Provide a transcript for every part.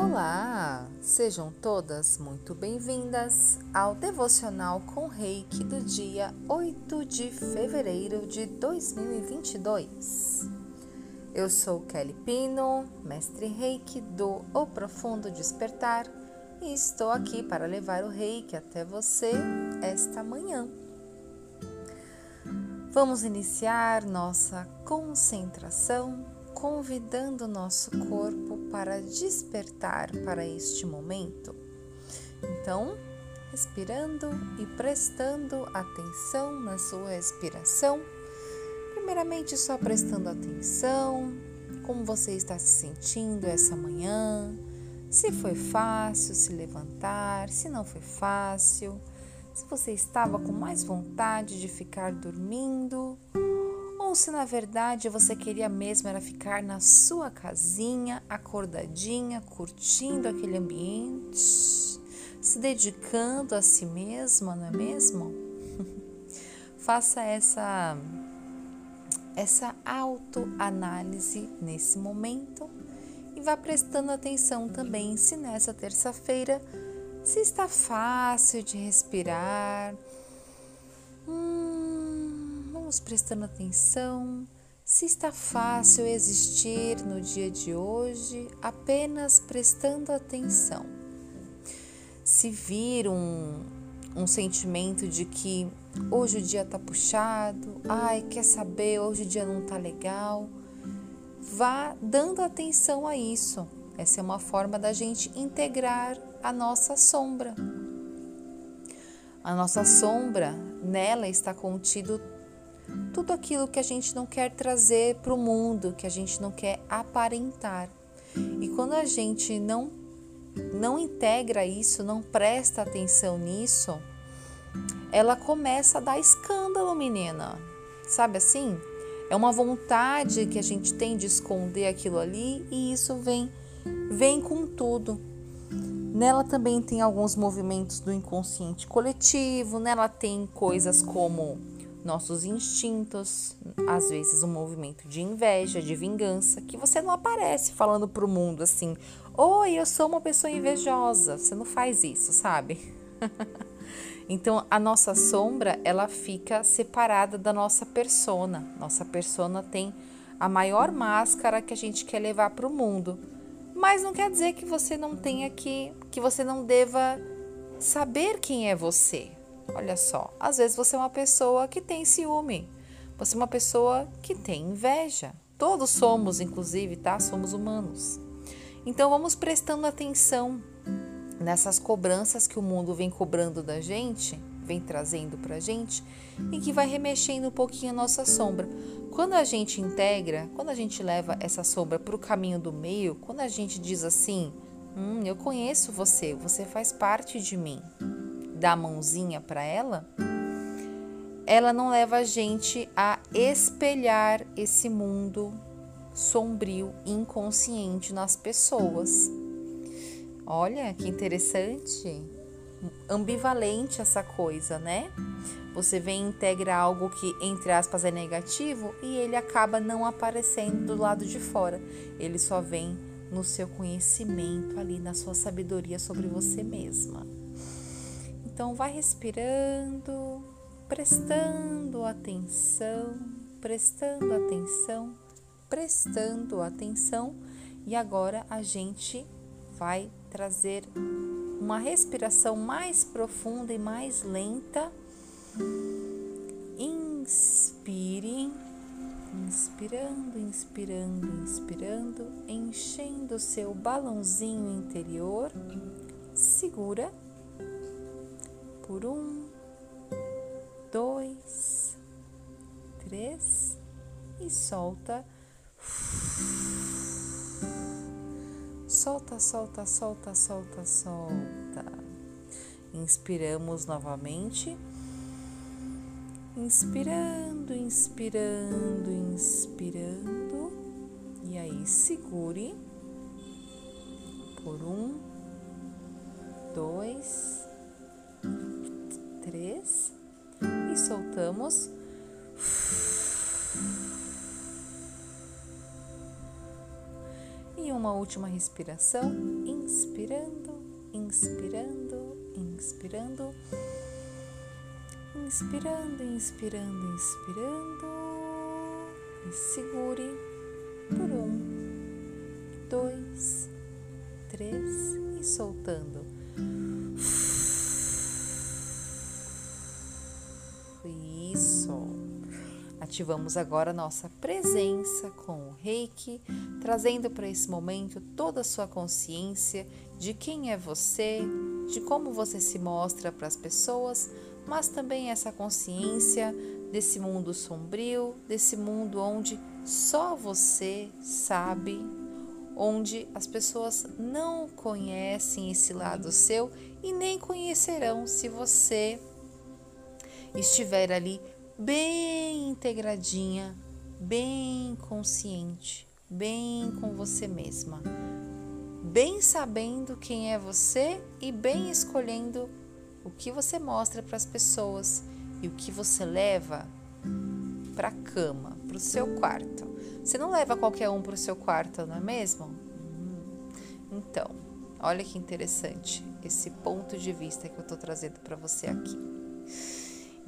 Olá! Sejam todas muito bem-vindas ao devocional com Reiki do dia 8 de fevereiro de 2022. Eu sou Kelly Pino, mestre Reiki do O Profundo Despertar e estou aqui para levar o Reiki até você esta manhã. Vamos iniciar nossa concentração convidando nosso corpo para despertar para este momento. Então, respirando e prestando atenção na sua respiração. Primeiramente, só prestando atenção como você está se sentindo essa manhã, se foi fácil se levantar, se não foi fácil, se você estava com mais vontade de ficar dormindo ou se na verdade você queria mesmo era ficar na sua casinha, acordadinha, curtindo aquele ambiente, se dedicando a si mesma, não é mesmo? Faça essa essa autoanálise nesse momento e vá prestando atenção também se nessa terça-feira se está fácil de respirar. Vamos prestando atenção se está fácil existir no dia de hoje, apenas prestando atenção. Se vir um, um sentimento de que hoje o dia está puxado, ai, quer saber, hoje o dia não está legal, vá dando atenção a isso. Essa é uma forma da gente integrar a nossa sombra. A nossa sombra, nela está contido tudo aquilo que a gente não quer trazer para o mundo, que a gente não quer aparentar. E quando a gente não não integra isso, não presta atenção nisso, ela começa a dar escândalo, menina. Sabe assim? É uma vontade que a gente tem de esconder aquilo ali e isso vem vem com tudo. Nela também tem alguns movimentos do inconsciente coletivo, nela tem coisas como nossos instintos, às vezes um movimento de inveja, de vingança, que você não aparece falando para o mundo assim: "Oi, eu sou uma pessoa invejosa". Você não faz isso, sabe? então, a nossa sombra, ela fica separada da nossa persona. Nossa persona tem a maior máscara que a gente quer levar para o mundo. Mas não quer dizer que você não tenha que que você não deva saber quem é você. Olha só, às vezes você é uma pessoa que tem ciúme, você é uma pessoa que tem inveja. Todos somos, inclusive, tá? Somos humanos. Então vamos prestando atenção nessas cobranças que o mundo vem cobrando da gente, vem trazendo pra gente e que vai remexendo um pouquinho a nossa sombra. Quando a gente integra, quando a gente leva essa sombra para o caminho do meio, quando a gente diz assim: Hum, eu conheço você, você faz parte de mim dá a mãozinha para ela, ela não leva a gente a espelhar esse mundo sombrio, inconsciente nas pessoas. Olha que interessante, ambivalente essa coisa, né? Você vem e integra algo que, entre aspas, é negativo e ele acaba não aparecendo do lado de fora. Ele só vem no seu conhecimento ali, na sua sabedoria sobre você mesma. Então, vai respirando, prestando atenção, prestando atenção, prestando atenção, e agora a gente vai trazer uma respiração mais profunda e mais lenta. Inspire, inspirando, inspirando, inspirando, enchendo o seu balãozinho interior. Segura por um, dois, três e solta. Solta, solta, solta, solta, solta. Inspiramos novamente. Inspirando, inspirando, inspirando. E aí, segure por um, dois, soltamos. E uma última respiração. inspirando, inspirando, inspirando, inspirando, inspirando, inspirando e segure por um, dois, três e soltando. Ativamos agora nossa presença com o Reiki, trazendo para esse momento toda a sua consciência de quem é você, de como você se mostra para as pessoas, mas também essa consciência desse mundo sombrio, desse mundo onde só você sabe, onde as pessoas não conhecem esse lado seu e nem conhecerão se você estiver ali bem integradinha, bem consciente, bem com você mesma, bem sabendo quem é você e bem escolhendo o que você mostra para as pessoas e o que você leva para a cama, para o seu quarto. Você não leva qualquer um para o seu quarto, não é mesmo? Então, olha que interessante esse ponto de vista que eu estou trazendo para você aqui.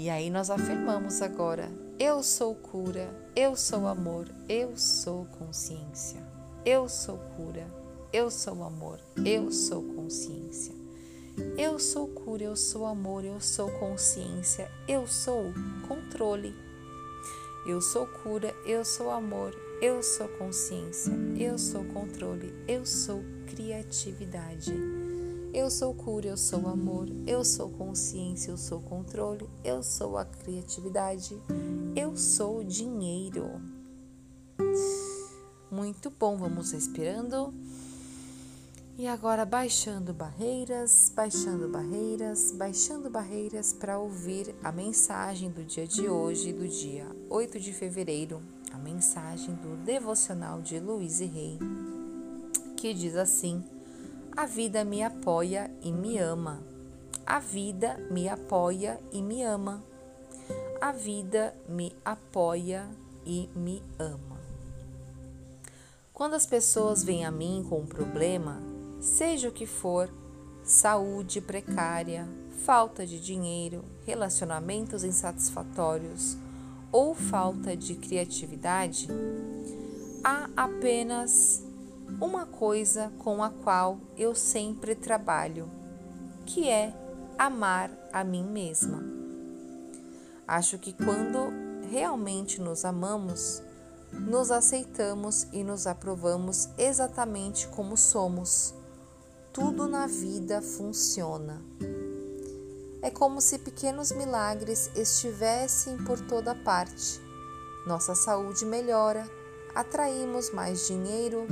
E aí nós afirmamos agora: eu sou cura, eu sou amor, eu sou consciência. Eu sou cura, eu sou amor, eu sou consciência. Eu sou cura, eu sou amor, eu sou consciência, eu sou controle. Eu sou cura, eu sou amor, eu sou consciência, eu sou controle, eu sou criatividade. Eu sou cura, eu sou amor, eu sou consciência, eu sou controle, eu sou a criatividade, eu sou dinheiro. Muito bom, vamos respirando. E agora baixando barreiras, baixando barreiras, baixando barreiras para ouvir a mensagem do dia de hoje, do dia 8 de fevereiro, a mensagem do devocional de Luiz e Rei, que diz assim: a vida me apoia e me ama. A vida me apoia e me ama. A vida me apoia e me ama. Quando as pessoas vêm a mim com um problema, seja o que for, saúde precária, falta de dinheiro, relacionamentos insatisfatórios ou falta de criatividade, há apenas uma coisa com a qual eu sempre trabalho, que é amar a mim mesma. Acho que quando realmente nos amamos, nos aceitamos e nos aprovamos exatamente como somos. Tudo na vida funciona. É como se pequenos milagres estivessem por toda parte. Nossa saúde melhora, atraímos mais dinheiro,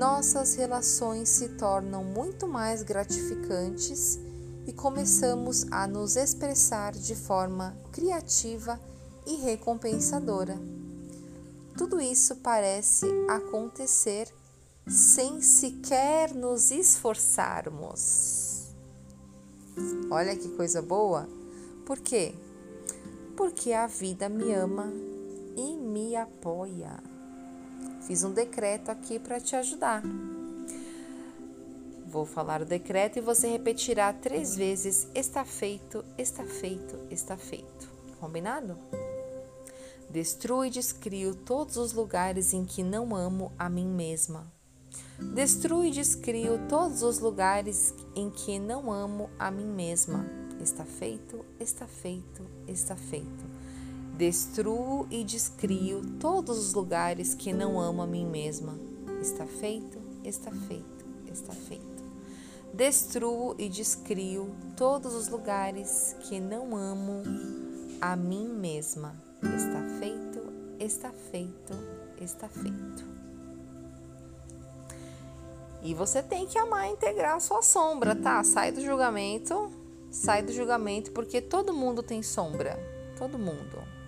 nossas relações se tornam muito mais gratificantes e começamos a nos expressar de forma criativa e recompensadora. Tudo isso parece acontecer sem sequer nos esforçarmos. Olha que coisa boa! Por quê? Porque a vida me ama e me apoia. Fiz um decreto aqui para te ajudar. Vou falar o decreto e você repetirá três vezes: está feito, está feito, está feito. Combinado? Destruo e descrio todos os lugares em que não amo a mim mesma. Destruo e descrio todos os lugares em que não amo a mim mesma. Está feito, está feito, está feito. Destruo e descrio todos os lugares que não amo a mim mesma. Está feito, está feito, está feito. Destruo e descrio todos os lugares que não amo a mim mesma. Está feito, está feito, está feito. E você tem que amar integrar a sua sombra, tá? Sai do julgamento, sai do julgamento, porque todo mundo tem sombra. Todo mundo.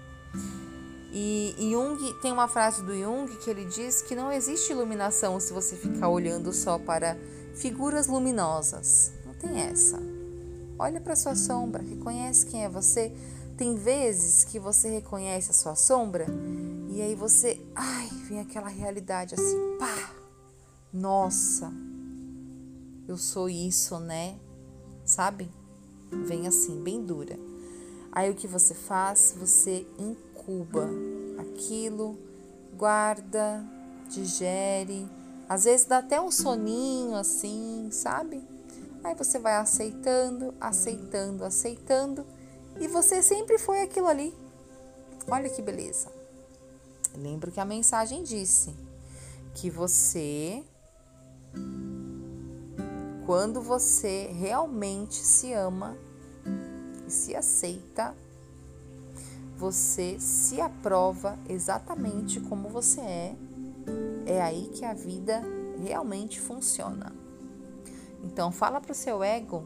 E Jung tem uma frase do Jung que ele diz que não existe iluminação se você ficar olhando só para figuras luminosas. Não tem essa. Olha para sua sombra, reconhece quem é você. Tem vezes que você reconhece a sua sombra e aí você, ai, vem aquela realidade assim, pá. Nossa. eu sou isso, né? Sabe? Vem assim, bem dura. Aí o que você faz? Você incuba aquilo, guarda, digere. Às vezes dá até um soninho assim, sabe? Aí você vai aceitando, aceitando, aceitando e você sempre foi aquilo ali. Olha que beleza. Lembro que a mensagem disse que você quando você realmente se ama se aceita, você se aprova exatamente como você é. É aí que a vida realmente funciona. Então fala para o seu ego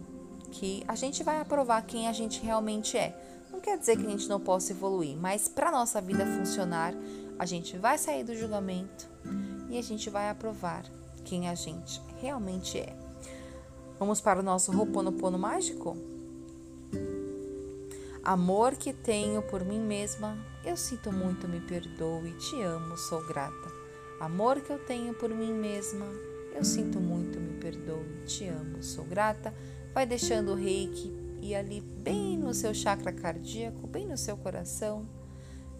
que a gente vai aprovar quem a gente realmente é. Não quer dizer que a gente não possa evoluir, mas para nossa vida funcionar, a gente vai sair do julgamento e a gente vai aprovar quem a gente realmente é. Vamos para o nosso Roponopono mágico? Amor que tenho por mim mesma, eu sinto muito, me perdoe, te amo, sou grata. Amor que eu tenho por mim mesma, eu sinto muito, me perdoe, te amo, sou grata. Vai deixando o reiki e ali bem no seu chakra cardíaco, bem no seu coração.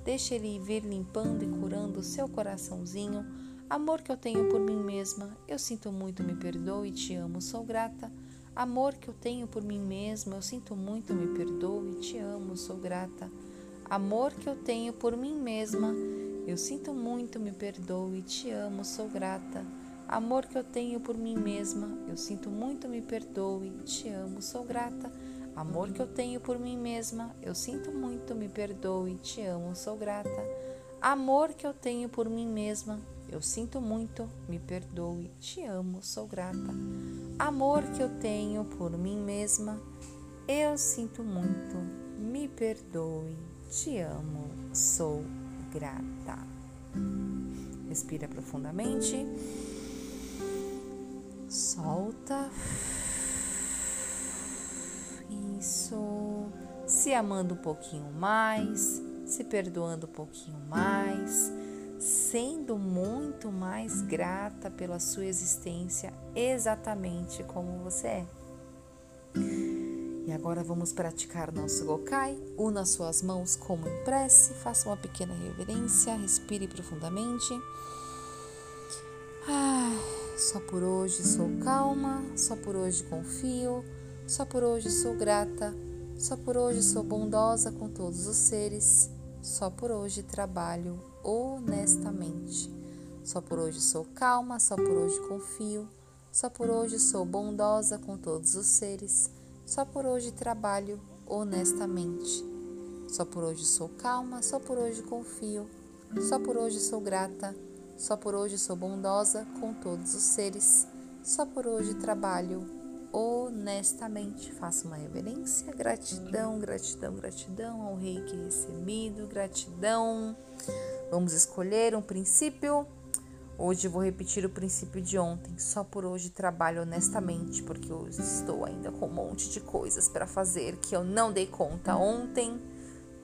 Deixa ele vir limpando e curando o seu coraçãozinho. Amor que eu tenho por mim mesma, eu sinto muito, me perdoe, te amo, sou grata. Amor que eu tenho por mim mesma, eu sinto muito, me perdoe, te amo, sou grata. Amor que eu tenho por mim mesma, eu sinto muito, me perdoe, te amo, sou grata. Amor que eu tenho por mim mesma, eu sinto muito, me perdoe, te amo, sou grata. Amor que eu tenho por mim mesma, eu sinto muito, me perdoe, te amo, sou grata. Amor que eu tenho por mim mesma, eu sinto muito, me perdoe, te amo, sou grata. Amor que eu tenho por mim mesma, eu sinto muito, me perdoe, te amo, sou grata. Respira profundamente. Solta. Isso. Se amando um pouquinho mais, se perdoando um pouquinho mais sendo muito mais grata pela sua existência exatamente como você é. E agora vamos praticar nosso Gokai. Una suas mãos como em prece, faça uma pequena reverência, respire profundamente. Ah, só por hoje sou calma, só por hoje confio, só por hoje sou grata, só por hoje sou bondosa com todos os seres, só por hoje trabalho honestamente. Só por hoje sou calma, só por hoje confio, só por hoje sou bondosa com todos os seres, só por hoje trabalho honestamente. Só por hoje sou calma, só por hoje confio, só por hoje sou grata, só por hoje sou bondosa com todos os seres, só por hoje trabalho honestamente. Faço uma reverência, gratidão, gratidão, gratidão ao rei que recebido, gratidão. Vamos escolher um princípio. Hoje vou repetir o princípio de ontem. Só por hoje trabalho honestamente, porque eu estou ainda com um monte de coisas para fazer que eu não dei conta ontem.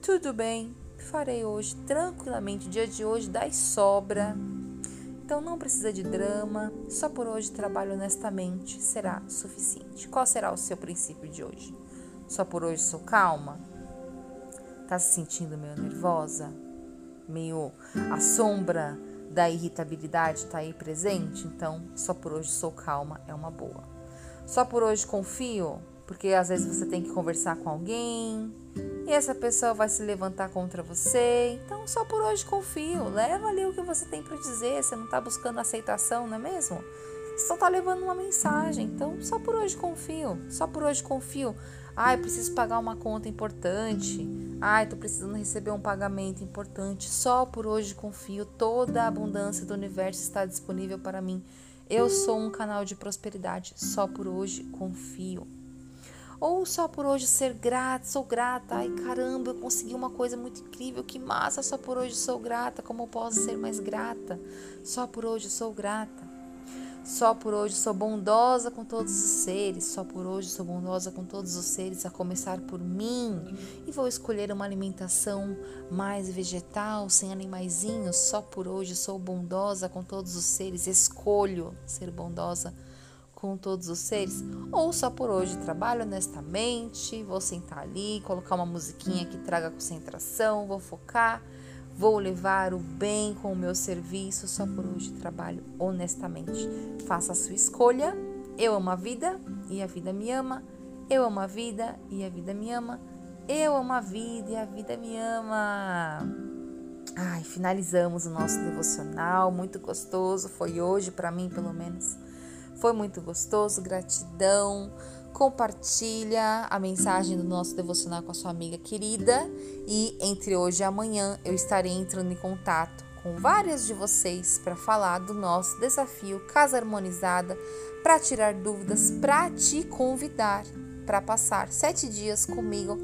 Tudo bem, farei hoje tranquilamente. O dia de hoje dá e sobra. Então não precisa de drama. Só por hoje trabalho honestamente será suficiente. Qual será o seu princípio de hoje? Só por hoje sou calma? Tá se sentindo meio nervosa? Meio a sombra da irritabilidade está aí presente, então só por hoje sou calma é uma boa. Só por hoje confio, porque às vezes você tem que conversar com alguém e essa pessoa vai se levantar contra você. Então só por hoje confio, leva ali o que você tem para dizer, você não está buscando aceitação, não é mesmo? Você só está levando uma mensagem, então só por hoje confio, só por hoje confio. Ai, preciso pagar uma conta importante. Ai, tô precisando receber um pagamento importante. Só por hoje confio. Toda a abundância do universo está disponível para mim. Eu sou um canal de prosperidade. Só por hoje confio. Ou só por hoje ser grata, sou grata. Ai, caramba, eu consegui uma coisa muito incrível. Que massa, só por hoje sou grata. Como posso ser mais grata? Só por hoje sou grata. Só por hoje sou bondosa com todos os seres, só por hoje sou bondosa com todos os seres, a começar por mim. E vou escolher uma alimentação mais vegetal, sem animaizinhos. Só por hoje sou bondosa com todos os seres, escolho ser bondosa com todos os seres, ou só por hoje trabalho honestamente, vou sentar ali, colocar uma musiquinha que traga concentração, vou focar, vou levar o bem com o meu serviço, só por hoje trabalho honestamente. Faça a sua escolha. Eu amo a vida e a vida me ama. Eu amo a vida e a vida me ama. Eu amo a vida e a vida me ama. Ai, finalizamos o nosso devocional, muito gostoso, foi hoje para mim pelo menos. Foi muito gostoso, gratidão. Compartilha a mensagem do nosso devocional com a sua amiga querida e entre hoje e amanhã eu estarei entrando em contato com várias de vocês para falar do nosso desafio Casa Harmonizada, para tirar dúvidas, para te convidar para passar sete dias comigo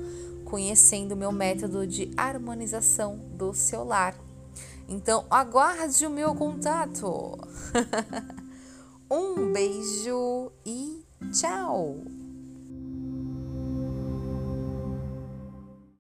conhecendo o meu método de harmonização do seu lar. Então, aguarde o meu contato. um beijo e tchau!